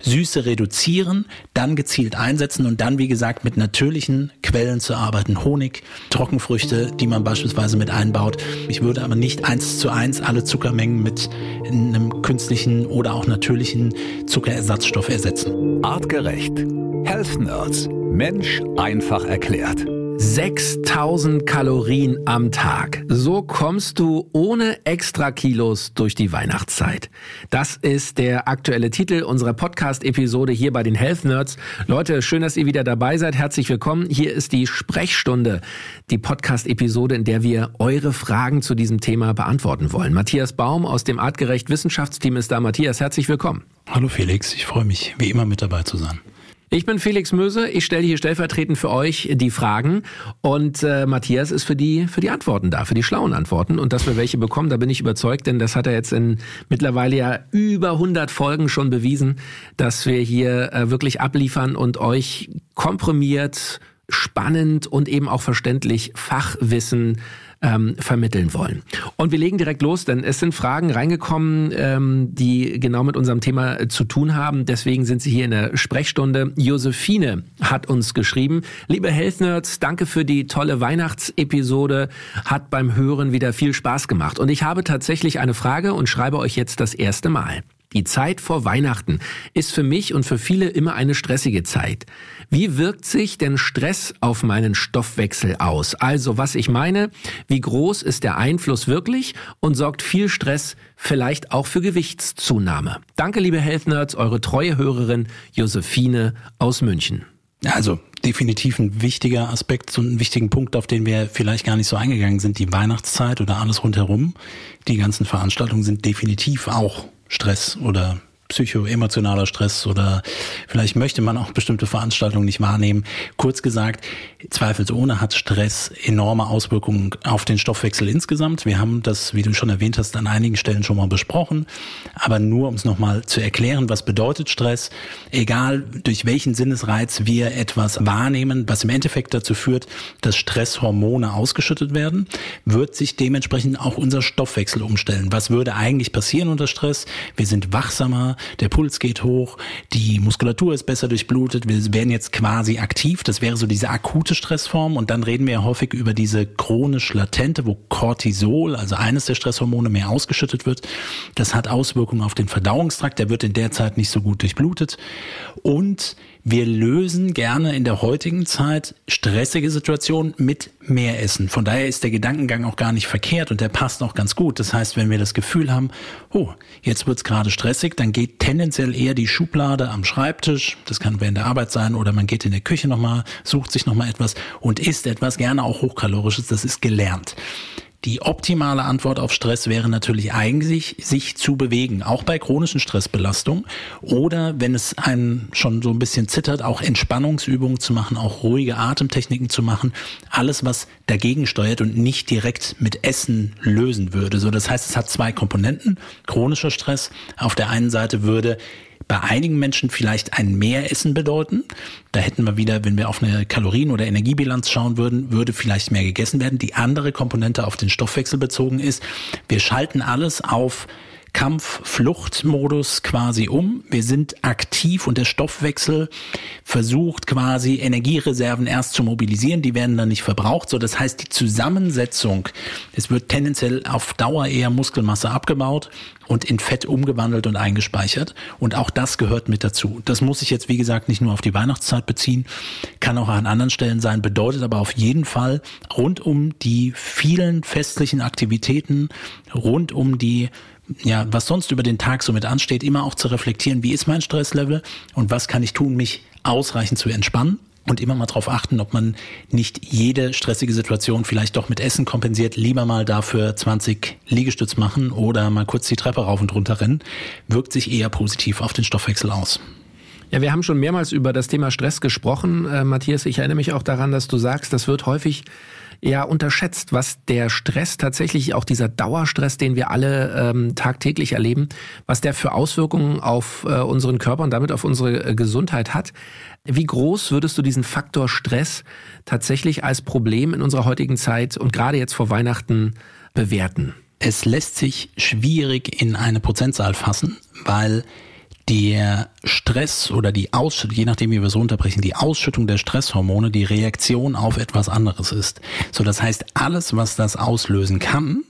Süße reduzieren, dann gezielt einsetzen und dann, wie gesagt, mit natürlichen Quellen zu arbeiten. Honig, Trockenfrüchte, die man beispielsweise mit einbaut. Ich würde aber nicht eins zu eins alle Zuckermengen mit einem künstlichen oder auch natürlichen Zuckerersatzstoff ersetzen. Artgerecht. Health Nerds. Mensch einfach erklärt. 6000 Kalorien am Tag. So kommst du ohne extra Kilos durch die Weihnachtszeit. Das ist der aktuelle Titel unserer Podcast-Episode hier bei den Health Nerds. Leute, schön, dass ihr wieder dabei seid. Herzlich willkommen. Hier ist die Sprechstunde, die Podcast-Episode, in der wir eure Fragen zu diesem Thema beantworten wollen. Matthias Baum aus dem Artgerecht Wissenschaftsteam ist da. Matthias, herzlich willkommen. Hallo Felix, ich freue mich, wie immer mit dabei zu sein. Ich bin Felix Möse, ich stelle hier stellvertretend für euch die Fragen. Und äh, Matthias ist für die für die Antworten da, für die schlauen Antworten. Und dass wir welche bekommen, da bin ich überzeugt, denn das hat er jetzt in mittlerweile ja über 100 Folgen schon bewiesen, dass wir hier äh, wirklich abliefern und euch komprimiert, spannend und eben auch verständlich Fachwissen ähm, vermitteln wollen. Und wir legen direkt los, denn es sind Fragen reingekommen, ähm, die genau mit unserem Thema zu tun haben. Deswegen sind sie hier in der Sprechstunde. Josephine hat uns geschrieben, liebe Health Nerds, danke für die tolle Weihnachtsepisode, hat beim Hören wieder viel Spaß gemacht. Und ich habe tatsächlich eine Frage und schreibe euch jetzt das erste Mal. Die Zeit vor Weihnachten ist für mich und für viele immer eine stressige Zeit. Wie wirkt sich denn Stress auf meinen Stoffwechsel aus? Also was ich meine, wie groß ist der Einfluss wirklich und sorgt viel Stress vielleicht auch für Gewichtszunahme? Danke, liebe Health Nerds, eure treue Hörerin Josephine aus München. Also definitiv ein wichtiger Aspekt, so einen wichtigen Punkt, auf den wir vielleicht gar nicht so eingegangen sind, die Weihnachtszeit oder alles rundherum. Die ganzen Veranstaltungen sind definitiv auch Stress oder psychoemotionaler Stress oder vielleicht möchte man auch bestimmte Veranstaltungen nicht wahrnehmen. Kurz gesagt, zweifelsohne hat Stress enorme Auswirkungen auf den Stoffwechsel insgesamt. Wir haben das, wie du schon erwähnt hast, an einigen Stellen schon mal besprochen. Aber nur um es nochmal zu erklären, was bedeutet Stress, egal durch welchen Sinnesreiz wir etwas wahrnehmen, was im Endeffekt dazu führt, dass Stresshormone ausgeschüttet werden, wird sich dementsprechend auch unser Stoffwechsel umstellen. Was würde eigentlich passieren unter Stress? Wir sind wachsamer, der Puls geht hoch, die Muskulatur ist besser durchblutet, wir werden jetzt quasi aktiv. Das wäre so diese akute Stressform. Und dann reden wir ja häufig über diese chronisch latente, wo Cortisol, also eines der Stresshormone, mehr ausgeschüttet wird. Das hat Auswirkungen auf den Verdauungstrakt. Der wird in der Zeit nicht so gut durchblutet. Und wir lösen gerne in der heutigen Zeit stressige Situationen mit mehr Essen. Von daher ist der Gedankengang auch gar nicht verkehrt und der passt auch ganz gut. Das heißt, wenn wir das Gefühl haben, oh, jetzt wird's gerade stressig, dann geht tendenziell eher die Schublade am Schreibtisch, das kann während der Arbeit sein, oder man geht in der Küche nochmal, sucht sich nochmal etwas und isst etwas, gerne auch hochkalorisches, das ist gelernt. Die optimale Antwort auf Stress wäre natürlich eigentlich, sich zu bewegen, auch bei chronischen Stressbelastungen oder wenn es einen schon so ein bisschen zittert, auch Entspannungsübungen zu machen, auch ruhige Atemtechniken zu machen, alles was dagegen steuert und nicht direkt mit Essen lösen würde. So, das heißt, es hat zwei Komponenten. Chronischer Stress auf der einen Seite würde bei einigen Menschen vielleicht ein Mehressen bedeuten. Da hätten wir wieder, wenn wir auf eine Kalorien- oder Energiebilanz schauen würden, würde vielleicht mehr gegessen werden. Die andere Komponente auf den Stoffwechsel bezogen ist, wir schalten alles auf Kampf-Flucht-Modus quasi um. Wir sind aktiv und der Stoffwechsel versucht quasi Energiereserven erst zu mobilisieren. Die werden dann nicht verbraucht. So, das heißt, die Zusammensetzung, es wird tendenziell auf Dauer eher Muskelmasse abgebaut und in Fett umgewandelt und eingespeichert. Und auch das gehört mit dazu. Das muss sich jetzt, wie gesagt, nicht nur auf die Weihnachtszeit beziehen, kann auch an anderen Stellen sein, bedeutet aber auf jeden Fall rund um die vielen festlichen Aktivitäten, rund um die ja, was sonst über den Tag so mit ansteht, immer auch zu reflektieren, wie ist mein Stresslevel und was kann ich tun, mich ausreichend zu entspannen und immer mal darauf achten, ob man nicht jede stressige Situation vielleicht doch mit Essen kompensiert, lieber mal dafür 20 Liegestütz machen oder mal kurz die Treppe rauf und runter rennen, wirkt sich eher positiv auf den Stoffwechsel aus. Ja, wir haben schon mehrmals über das Thema Stress gesprochen. Äh, Matthias, ich erinnere mich auch daran, dass du sagst, das wird häufig ja unterschätzt, was der Stress tatsächlich, auch dieser Dauerstress, den wir alle ähm, tagtäglich erleben, was der für Auswirkungen auf äh, unseren Körper und damit auf unsere äh, Gesundheit hat. Wie groß würdest du diesen Faktor Stress tatsächlich als Problem in unserer heutigen Zeit und gerade jetzt vor Weihnachten bewerten? Es lässt sich schwierig in eine Prozentzahl fassen, weil der Stress oder die Ausschüttung, je nachdem wie wir es runterbrechen, die Ausschüttung der Stresshormone die Reaktion auf etwas anderes ist. So, das heißt, alles, was das auslösen kann,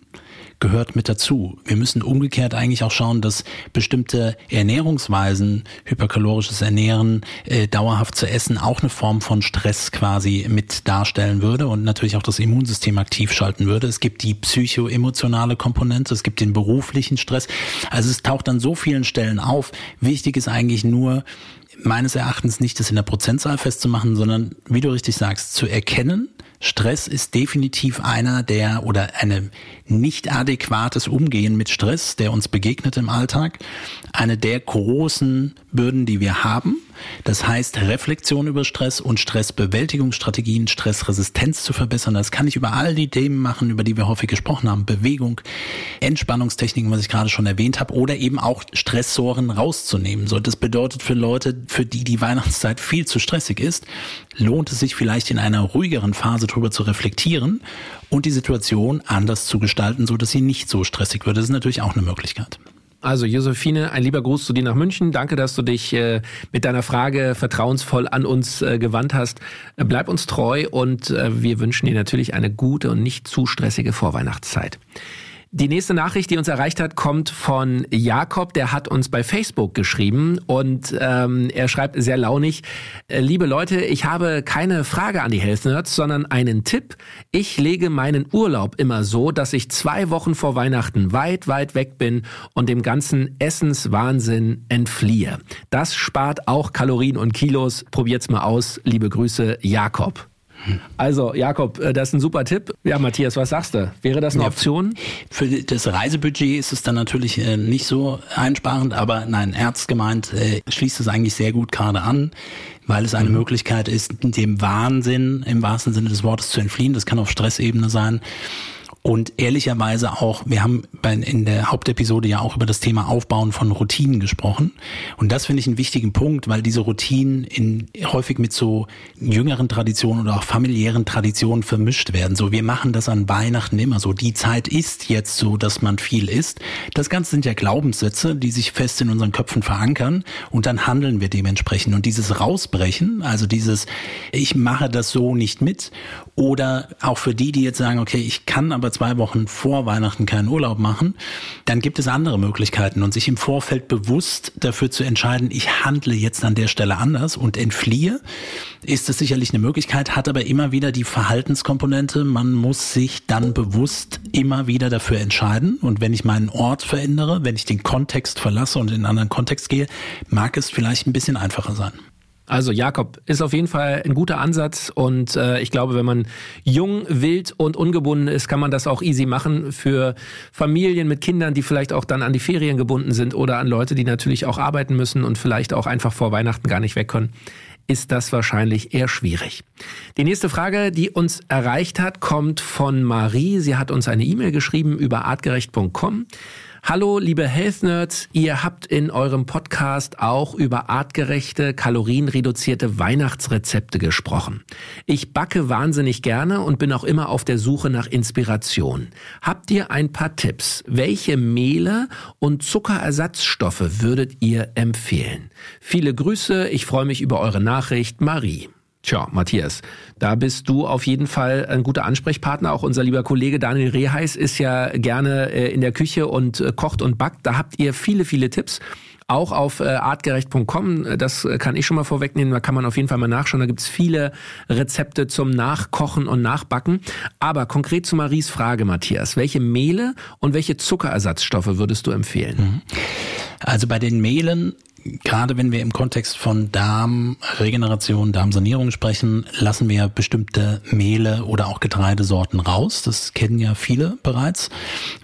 gehört mit dazu. Wir müssen umgekehrt eigentlich auch schauen, dass bestimmte Ernährungsweisen, hyperkalorisches Ernähren, äh, dauerhaft zu essen, auch eine Form von Stress quasi mit darstellen würde und natürlich auch das Immunsystem aktiv schalten würde. Es gibt die psychoemotionale Komponente, es gibt den beruflichen Stress. Also es taucht an so vielen Stellen auf. Wichtig ist eigentlich nur, meines Erachtens nicht das in der Prozentzahl festzumachen, sondern, wie du richtig sagst, zu erkennen, Stress ist definitiv einer der oder eine nicht adäquates Umgehen mit Stress, der uns begegnet im Alltag, eine der großen Bürden, die wir haben. Das heißt, Reflexion über Stress und Stressbewältigungsstrategien, Stressresistenz zu verbessern. Das kann ich über all die Themen machen, über die wir häufig gesprochen haben. Bewegung, Entspannungstechniken, was ich gerade schon erwähnt habe, oder eben auch Stressoren rauszunehmen. So, das bedeutet für Leute, für die die Weihnachtszeit viel zu stressig ist, lohnt es sich vielleicht in einer ruhigeren Phase drüber zu reflektieren und die Situation anders zu gestalten, so dass sie nicht so stressig wird. Das ist natürlich auch eine Möglichkeit. Also Josephine, ein lieber Gruß zu dir nach München. Danke, dass du dich äh, mit deiner Frage vertrauensvoll an uns äh, gewandt hast. Äh, bleib uns treu und wir wünschen dir natürlich eine gute und nicht zu stressige Vorweihnachtszeit. Die nächste Nachricht, die uns erreicht hat, kommt von Jakob. Der hat uns bei Facebook geschrieben und ähm, er schreibt sehr launig, äh, liebe Leute, ich habe keine Frage an die Health Nerds, sondern einen Tipp. Ich lege meinen Urlaub immer so, dass ich zwei Wochen vor Weihnachten weit, weit weg bin und dem ganzen Essenswahnsinn entfliehe. Das spart auch Kalorien und Kilos. Probiert's mal aus. Liebe Grüße, Jakob. Also, Jakob, äh, das ist ein super Tipp. Ja, Matthias, was sagst du? Wäre das eine Option? Für das Reisebudget ist es dann natürlich äh, nicht so einsparend, aber nein, ernst gemeint äh, schließt es eigentlich sehr gut gerade an, weil es eine mhm. Möglichkeit ist, dem Wahnsinn im wahrsten Sinne des Wortes zu entfliehen. Das kann auf Stressebene sein. Und ehrlicherweise auch, wir haben in der Hauptepisode ja auch über das Thema Aufbauen von Routinen gesprochen. Und das finde ich einen wichtigen Punkt, weil diese Routinen in, häufig mit so jüngeren Traditionen oder auch familiären Traditionen vermischt werden. So, wir machen das an Weihnachten immer so. Die Zeit ist jetzt so, dass man viel isst. Das Ganze sind ja Glaubenssätze, die sich fest in unseren Köpfen verankern und dann handeln wir dementsprechend. Und dieses Rausbrechen, also dieses, ich mache das so nicht mit oder auch für die, die jetzt sagen, okay, ich kann aber zwei Wochen vor Weihnachten keinen Urlaub machen, dann gibt es andere Möglichkeiten und sich im Vorfeld bewusst dafür zu entscheiden, ich handle jetzt an der Stelle anders und entfliehe, ist es sicherlich eine Möglichkeit, hat aber immer wieder die Verhaltenskomponente. Man muss sich dann bewusst immer wieder dafür entscheiden und wenn ich meinen Ort verändere, wenn ich den Kontext verlasse und in einen anderen Kontext gehe, mag es vielleicht ein bisschen einfacher sein. Also Jakob ist auf jeden Fall ein guter Ansatz und äh, ich glaube, wenn man jung, wild und ungebunden ist, kann man das auch easy machen für Familien mit Kindern, die vielleicht auch dann an die Ferien gebunden sind oder an Leute, die natürlich auch arbeiten müssen und vielleicht auch einfach vor Weihnachten gar nicht weg können ist das wahrscheinlich eher schwierig. Die nächste Frage, die uns erreicht hat, kommt von Marie. Sie hat uns eine E-Mail geschrieben über artgerecht.com. Hallo, liebe Health Nerds. Ihr habt in eurem Podcast auch über artgerechte, kalorienreduzierte Weihnachtsrezepte gesprochen. Ich backe wahnsinnig gerne und bin auch immer auf der Suche nach Inspiration. Habt ihr ein paar Tipps? Welche Mehle und Zuckerersatzstoffe würdet ihr empfehlen? Viele Grüße. Ich freue mich über eure Nachricht. Marie. Tja, Matthias, da bist du auf jeden Fall ein guter Ansprechpartner. Auch unser lieber Kollege Daniel Reheis ist ja gerne äh, in der Küche und äh, kocht und backt. Da habt ihr viele, viele Tipps. Auch auf äh, artgerecht.com, das kann ich schon mal vorwegnehmen, da kann man auf jeden Fall mal nachschauen. Da gibt's viele Rezepte zum Nachkochen und Nachbacken. Aber konkret zu Maries Frage, Matthias, welche Mehle und welche Zuckerersatzstoffe würdest du empfehlen? Mhm. Also bei den Mehlen gerade wenn wir im Kontext von Darmregeneration, Darmsanierung sprechen, lassen wir bestimmte Mehle oder auch Getreidesorten raus. Das kennen ja viele bereits.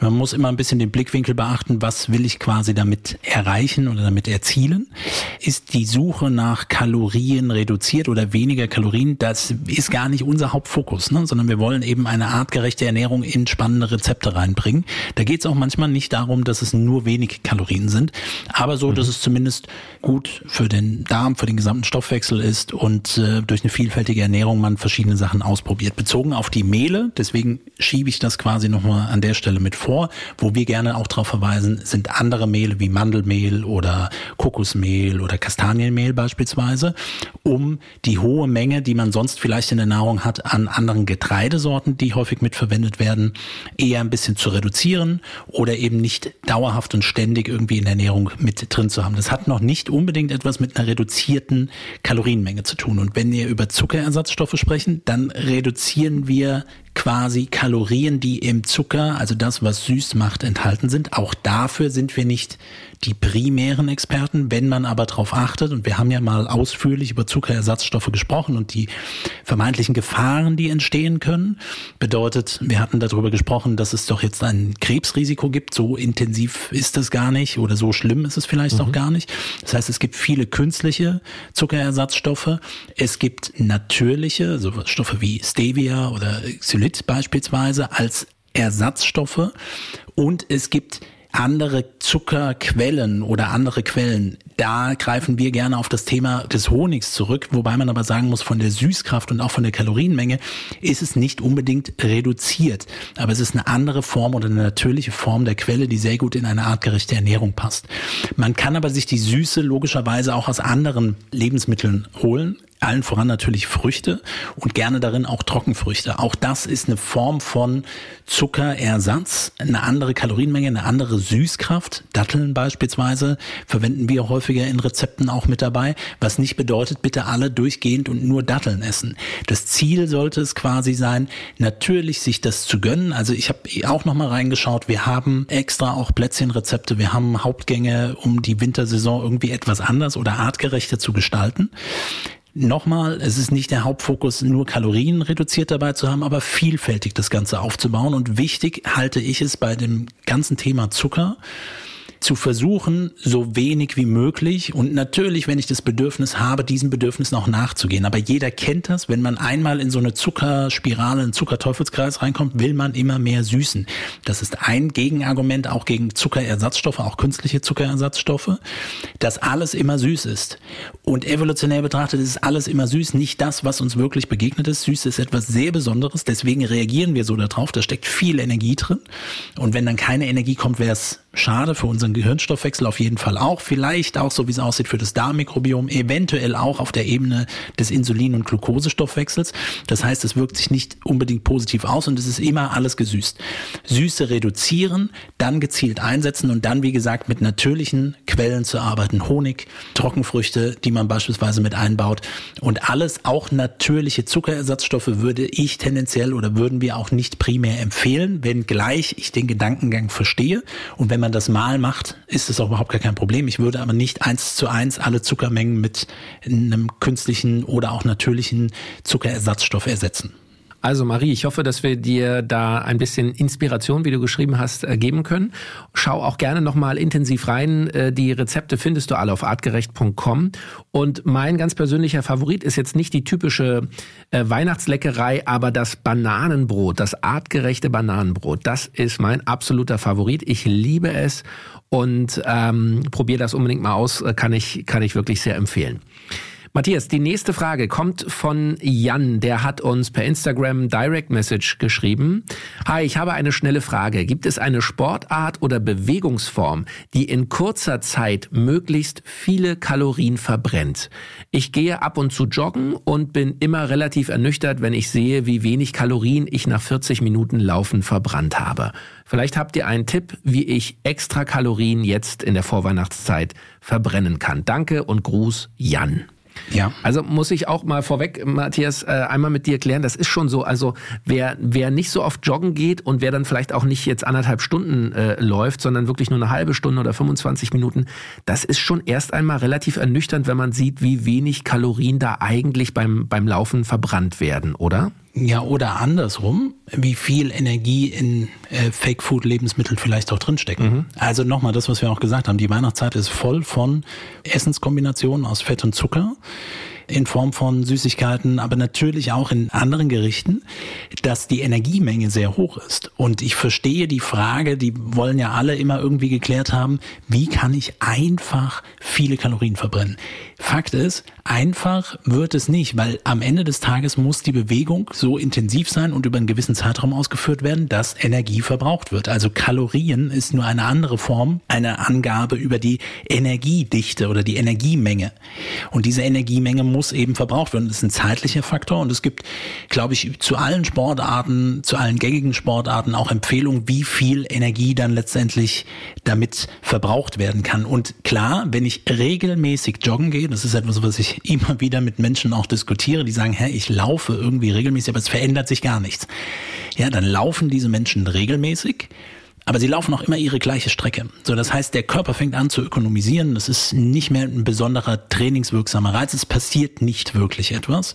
Man muss immer ein bisschen den Blickwinkel beachten, was will ich quasi damit erreichen oder damit erzielen. Ist die Suche nach Kalorien reduziert oder weniger Kalorien, das ist gar nicht unser Hauptfokus, ne? sondern wir wollen eben eine artgerechte Ernährung in spannende Rezepte reinbringen. Da geht es auch manchmal nicht darum, dass es nur wenig Kalorien sind, aber so, dass mhm. es zumindest gut für den Darm, für den gesamten Stoffwechsel ist und äh, durch eine vielfältige Ernährung man verschiedene Sachen ausprobiert. Bezogen auf die Mehle, deswegen schiebe ich das quasi nochmal an der Stelle mit vor, wo wir gerne auch darauf verweisen, sind andere Mehle wie Mandelmehl oder Kokosmehl oder Kastanienmehl beispielsweise, um die hohe Menge, die man sonst vielleicht in der Nahrung hat, an anderen Getreidesorten, die häufig mitverwendet werden, eher ein bisschen zu reduzieren oder eben nicht dauerhaft und ständig irgendwie in der Ernährung mit drin zu haben. Das hat noch nicht unbedingt etwas mit einer reduzierten Kalorienmenge zu tun. Und wenn wir über Zuckerersatzstoffe sprechen, dann reduzieren wir quasi Kalorien, die im Zucker, also das, was süß macht, enthalten sind. Auch dafür sind wir nicht die primären Experten. Wenn man aber darauf achtet, und wir haben ja mal ausführlich über Zuckerersatzstoffe gesprochen und die vermeintlichen Gefahren, die entstehen können, bedeutet, wir hatten darüber gesprochen, dass es doch jetzt ein Krebsrisiko gibt. So intensiv ist es gar nicht oder so schlimm ist es vielleicht mhm. auch gar nicht. Das heißt, es gibt viele künstliche Zuckerersatzstoffe. Es gibt natürliche, also Stoffe wie Stevia oder Xylit beispielsweise als Ersatzstoffe und es gibt andere Zuckerquellen oder andere Quellen. Da greifen wir gerne auf das Thema des Honigs zurück, wobei man aber sagen muss, von der Süßkraft und auch von der Kalorienmenge ist es nicht unbedingt reduziert. Aber es ist eine andere Form oder eine natürliche Form der Quelle, die sehr gut in eine artgerechte Ernährung passt. Man kann aber sich die Süße logischerweise auch aus anderen Lebensmitteln holen allen voran natürlich Früchte und gerne darin auch Trockenfrüchte. Auch das ist eine Form von Zuckerersatz, eine andere Kalorienmenge, eine andere Süßkraft. Datteln beispielsweise verwenden wir häufiger in Rezepten auch mit dabei, was nicht bedeutet, bitte alle durchgehend und nur Datteln essen. Das Ziel sollte es quasi sein, natürlich sich das zu gönnen. Also ich habe auch noch mal reingeschaut, wir haben extra auch Plätzchenrezepte, wir haben Hauptgänge, um die Wintersaison irgendwie etwas anders oder artgerechter zu gestalten. Nochmal, es ist nicht der Hauptfokus, nur Kalorien reduziert dabei zu haben, aber vielfältig das Ganze aufzubauen. Und wichtig halte ich es bei dem ganzen Thema Zucker, zu versuchen, so wenig wie möglich und natürlich, wenn ich das Bedürfnis habe, diesem Bedürfnis noch nachzugehen. Aber jeder kennt das, wenn man einmal in so eine Zuckerspirale, einen Zuckerteufelskreis reinkommt, will man immer mehr süßen. Das ist ein Gegenargument auch gegen Zuckerersatzstoffe, auch künstliche Zuckerersatzstoffe, dass alles immer süß ist. Und evolutionär betrachtet ist alles immer süß, nicht das, was uns wirklich begegnet ist. Süß ist etwas sehr Besonderes, deswegen reagieren wir so darauf, da steckt viel Energie drin. Und wenn dann keine Energie kommt, wäre es schade für unseren Gehirnstoffwechsel auf jeden Fall auch. Vielleicht auch, so wie es aussieht, für das Darmmikrobiom, eventuell auch auf der Ebene des Insulin- und Glukosestoffwechsels. Das heißt, es wirkt sich nicht unbedingt positiv aus und es ist immer alles gesüßt. Süße reduzieren, dann gezielt einsetzen und dann, wie gesagt, mit natürlichen Quellen zu arbeiten. Honig, Trockenfrüchte, die man beispielsweise mit einbaut und alles, auch natürliche Zuckerersatzstoffe würde ich tendenziell oder würden wir auch nicht primär empfehlen, wenngleich ich den Gedankengang verstehe und wenn man das mal macht, ist es auch überhaupt gar kein Problem. Ich würde aber nicht eins zu eins alle Zuckermengen mit einem künstlichen oder auch natürlichen Zuckerersatzstoff ersetzen. Also Marie, ich hoffe, dass wir dir da ein bisschen Inspiration, wie du geschrieben hast, äh, geben können. Schau auch gerne nochmal intensiv rein. Äh, die Rezepte findest du alle auf artgerecht.com. Und mein ganz persönlicher Favorit ist jetzt nicht die typische äh, Weihnachtsleckerei, aber das Bananenbrot, das artgerechte Bananenbrot. Das ist mein absoluter Favorit. Ich liebe es und ähm, probiere das unbedingt mal aus. Kann ich, kann ich wirklich sehr empfehlen. Matthias, die nächste Frage kommt von Jan. Der hat uns per Instagram Direct Message geschrieben. Hi, ich habe eine schnelle Frage. Gibt es eine Sportart oder Bewegungsform, die in kurzer Zeit möglichst viele Kalorien verbrennt? Ich gehe ab und zu joggen und bin immer relativ ernüchtert, wenn ich sehe, wie wenig Kalorien ich nach 40 Minuten Laufen verbrannt habe. Vielleicht habt ihr einen Tipp, wie ich extra Kalorien jetzt in der Vorweihnachtszeit verbrennen kann. Danke und Gruß, Jan. Ja. Also muss ich auch mal vorweg, Matthias, äh, einmal mit dir klären, das ist schon so, also wer, wer nicht so oft joggen geht und wer dann vielleicht auch nicht jetzt anderthalb Stunden äh, läuft, sondern wirklich nur eine halbe Stunde oder 25 Minuten, das ist schon erst einmal relativ ernüchternd, wenn man sieht, wie wenig Kalorien da eigentlich beim, beim Laufen verbrannt werden, oder? Ja, oder andersrum, wie viel Energie in äh, Fake-Food-Lebensmitteln vielleicht auch drinstecken. Mhm. Also nochmal das, was wir auch gesagt haben, die Weihnachtszeit ist voll von Essenskombinationen aus Fett und Zucker. in Form von Süßigkeiten, aber natürlich auch in anderen Gerichten, dass die Energiemenge sehr hoch ist. Und ich verstehe die Frage, die wollen ja alle immer irgendwie geklärt haben, wie kann ich einfach viele Kalorien verbrennen? Fakt ist, einfach wird es nicht, weil am Ende des Tages muss die Bewegung so intensiv sein und über einen gewissen Zeitraum ausgeführt werden, dass Energie verbraucht wird. Also Kalorien ist nur eine andere Form, eine Angabe über die Energiedichte oder die Energiemenge. Und diese Energiemenge muss eben verbraucht werden. Das ist ein zeitlicher Faktor und es gibt, glaube ich, zu allen Sportarten, zu allen gängigen Sportarten auch Empfehlungen, wie viel Energie dann letztendlich damit verbraucht werden kann. Und klar, wenn ich regelmäßig joggen gehe, das ist etwas, was ich immer wieder mit Menschen auch diskutiere, die sagen, hä, ich laufe irgendwie regelmäßig, aber es verändert sich gar nichts. Ja, dann laufen diese Menschen regelmäßig aber sie laufen auch immer ihre gleiche Strecke. So, das heißt, der Körper fängt an zu ökonomisieren. Das ist nicht mehr ein besonderer trainingswirksamer Reiz. Es passiert nicht wirklich etwas.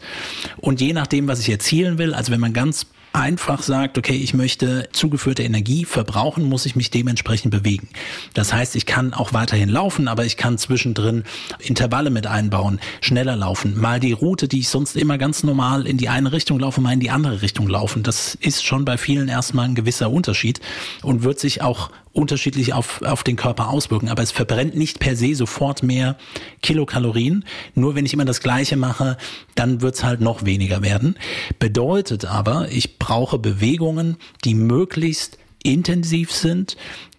Und je nachdem, was ich erzielen will, also wenn man ganz einfach sagt, okay, ich möchte zugeführte Energie verbrauchen, muss ich mich dementsprechend bewegen. Das heißt, ich kann auch weiterhin laufen, aber ich kann zwischendrin Intervalle mit einbauen, schneller laufen, mal die Route, die ich sonst immer ganz normal in die eine Richtung laufe, mal in die andere Richtung laufen. Das ist schon bei vielen erstmal ein gewisser Unterschied und wird sich auch unterschiedlich auf, auf den Körper auswirken. Aber es verbrennt nicht per se sofort mehr Kilokalorien. Nur wenn ich immer das Gleiche mache, dann wird's halt noch weniger werden. Bedeutet aber, ich brauche Bewegungen, die möglichst intensiv sind,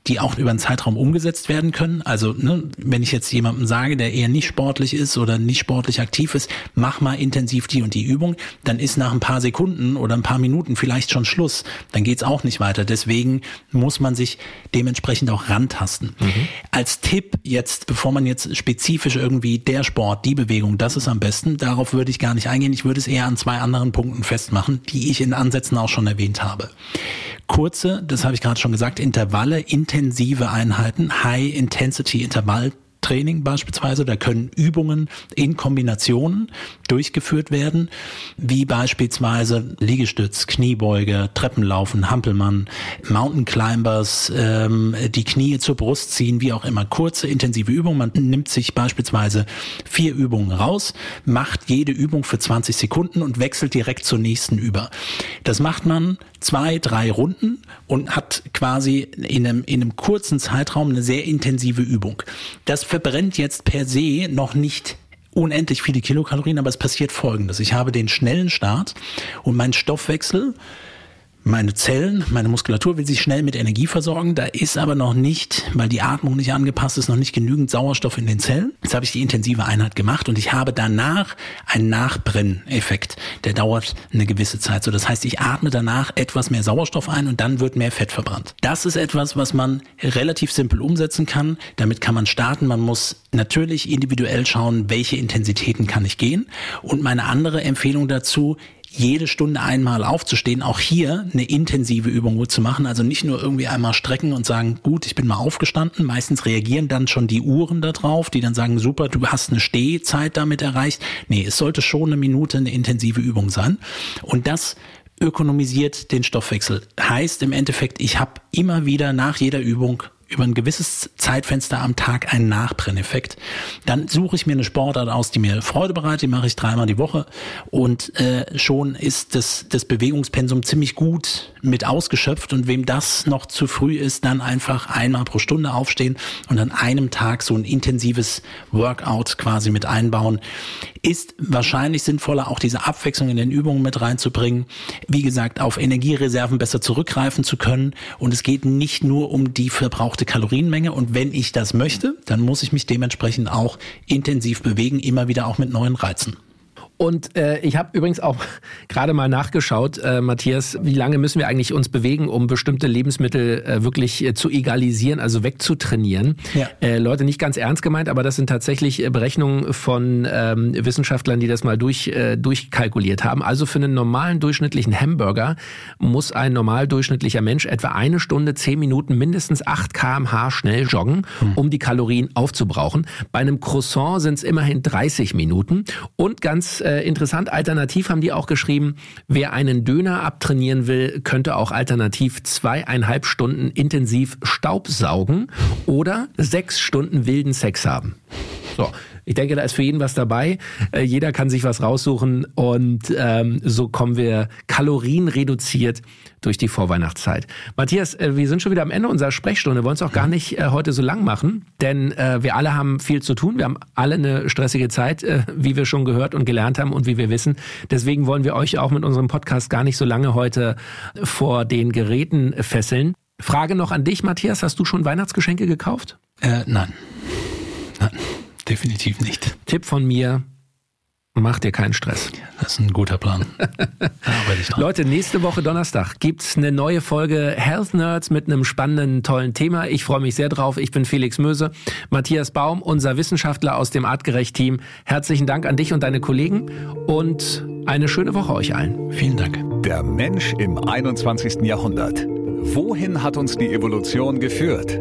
die auch über einen Zeitraum umgesetzt werden können. Also ne, wenn ich jetzt jemandem sage, der eher nicht sportlich ist oder nicht sportlich aktiv ist, mach mal intensiv die und die Übung, dann ist nach ein paar Sekunden oder ein paar Minuten vielleicht schon Schluss. Dann geht's auch nicht weiter. Deswegen muss man sich dementsprechend auch rantasten. Mhm. Als Tipp jetzt, bevor man jetzt spezifisch irgendwie der Sport, die Bewegung, das ist am besten, darauf würde ich gar nicht eingehen. Ich würde es eher an zwei anderen Punkten festmachen, die ich in Ansätzen auch schon erwähnt habe kurze, das habe ich gerade schon gesagt, Intervalle, intensive Einheiten, High-Intensity-Intervall Training beispielsweise. Da können Übungen in Kombinationen durchgeführt werden, wie beispielsweise Liegestütz, Kniebeuge, Treppenlaufen, Hampelmann, Mountain Climbers, ähm, die Knie zur Brust ziehen, wie auch immer. Kurze, intensive Übungen. Man nimmt sich beispielsweise vier Übungen raus, macht jede Übung für 20 Sekunden und wechselt direkt zur nächsten über. Das macht man zwei, drei Runden und hat quasi in einem, in einem kurzen Zeitraum eine sehr intensive Übung. Das verbrennt jetzt per se noch nicht unendlich viele Kilokalorien, aber es passiert Folgendes. Ich habe den schnellen Start und mein Stoffwechsel meine Zellen, meine Muskulatur will sich schnell mit Energie versorgen. Da ist aber noch nicht, weil die Atmung nicht angepasst ist, noch nicht genügend Sauerstoff in den Zellen. Jetzt habe ich die intensive Einheit gemacht und ich habe danach einen Nachbrenneffekt. Der dauert eine gewisse Zeit. So, das heißt, ich atme danach etwas mehr Sauerstoff ein und dann wird mehr Fett verbrannt. Das ist etwas, was man relativ simpel umsetzen kann. Damit kann man starten. Man muss natürlich individuell schauen, welche Intensitäten kann ich gehen. Und meine andere Empfehlung dazu, jede Stunde einmal aufzustehen, auch hier eine intensive Übung zu machen. Also nicht nur irgendwie einmal strecken und sagen, gut, ich bin mal aufgestanden. Meistens reagieren dann schon die Uhren darauf, die dann sagen, super, du hast eine Stehzeit damit erreicht. Nee, es sollte schon eine Minute eine intensive Übung sein. Und das ökonomisiert den Stoffwechsel. Heißt im Endeffekt, ich habe immer wieder nach jeder Übung über ein gewisses Zeitfenster am Tag einen Nachbrenneffekt. Dann suche ich mir eine Sportart aus, die mir Freude bereitet, die mache ich dreimal die Woche. Und äh, schon ist das, das Bewegungspensum ziemlich gut mit ausgeschöpft. Und wem das noch zu früh ist, dann einfach einmal pro Stunde aufstehen und an einem Tag so ein intensives Workout quasi mit einbauen, ist wahrscheinlich sinnvoller, auch diese Abwechslung in den Übungen mit reinzubringen. Wie gesagt, auf Energiereserven besser zurückgreifen zu können und es geht nicht nur um die verbrauchte Kalorienmenge. Und wenn ich das möchte, dann muss ich mich dementsprechend auch intensiv bewegen, immer wieder auch mit neuen Reizen. Und äh, ich habe übrigens auch gerade mal nachgeschaut, äh, Matthias, wie lange müssen wir eigentlich uns bewegen, um bestimmte Lebensmittel äh, wirklich äh, zu egalisieren, also wegzutrainieren. Ja. Äh, Leute, nicht ganz ernst gemeint, aber das sind tatsächlich äh, Berechnungen von ähm, Wissenschaftlern, die das mal durch, durchkalkuliert haben. Also für einen normalen durchschnittlichen Hamburger muss ein normal durchschnittlicher Mensch etwa eine Stunde, zehn Minuten, mindestens acht kmh schnell joggen, hm. um die Kalorien aufzubrauchen. Bei einem Croissant sind es immerhin 30 Minuten. Und ganz äh, interessant, alternativ haben die auch geschrieben, wer einen Döner abtrainieren will, könnte auch alternativ zweieinhalb Stunden intensiv Staub saugen oder sechs Stunden wilden Sex haben. So, Ich denke, da ist für jeden was dabei. Äh, jeder kann sich was raussuchen und ähm, so kommen wir kalorienreduziert durch die Vorweihnachtszeit. Matthias, äh, wir sind schon wieder am Ende unserer Sprechstunde. Wir wollen es auch gar nicht äh, heute so lang machen, denn äh, wir alle haben viel zu tun. Wir haben alle eine stressige Zeit, äh, wie wir schon gehört und gelernt haben und wie wir wissen. Deswegen wollen wir euch auch mit unserem Podcast gar nicht so lange heute vor den Geräten fesseln. Frage noch an dich, Matthias. Hast du schon Weihnachtsgeschenke gekauft? Äh, nein. Nein, definitiv nicht. Tipp von mir, Mach dir keinen Stress. Das ist ein guter Plan. Leute, nächste Woche Donnerstag gibt's eine neue Folge Health Nerds mit einem spannenden, tollen Thema. Ich freue mich sehr drauf. Ich bin Felix Möse. Matthias Baum, unser Wissenschaftler aus dem Artgerecht-Team. Herzlichen Dank an dich und deine Kollegen und eine schöne Woche euch allen. Vielen Dank. Der Mensch im 21. Jahrhundert. Wohin hat uns die Evolution geführt?